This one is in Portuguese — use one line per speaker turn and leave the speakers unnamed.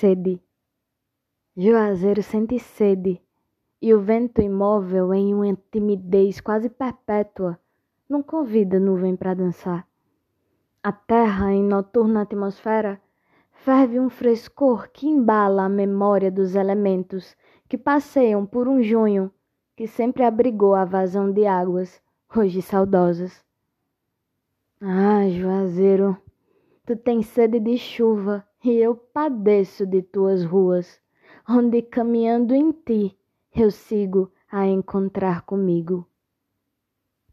Sede. Juazeiro sente sede, e o vento imóvel, em uma timidez quase perpétua, não convida nuvem para dançar. A terra, em noturna atmosfera, ferve um frescor que embala a memória dos elementos que passeiam por um junho que sempre abrigou a vazão de águas, hoje saudosas. Ah, Juazeiro, tu tens sede de chuva e eu padeço de tuas ruas, onde caminhando em ti eu sigo a encontrar comigo.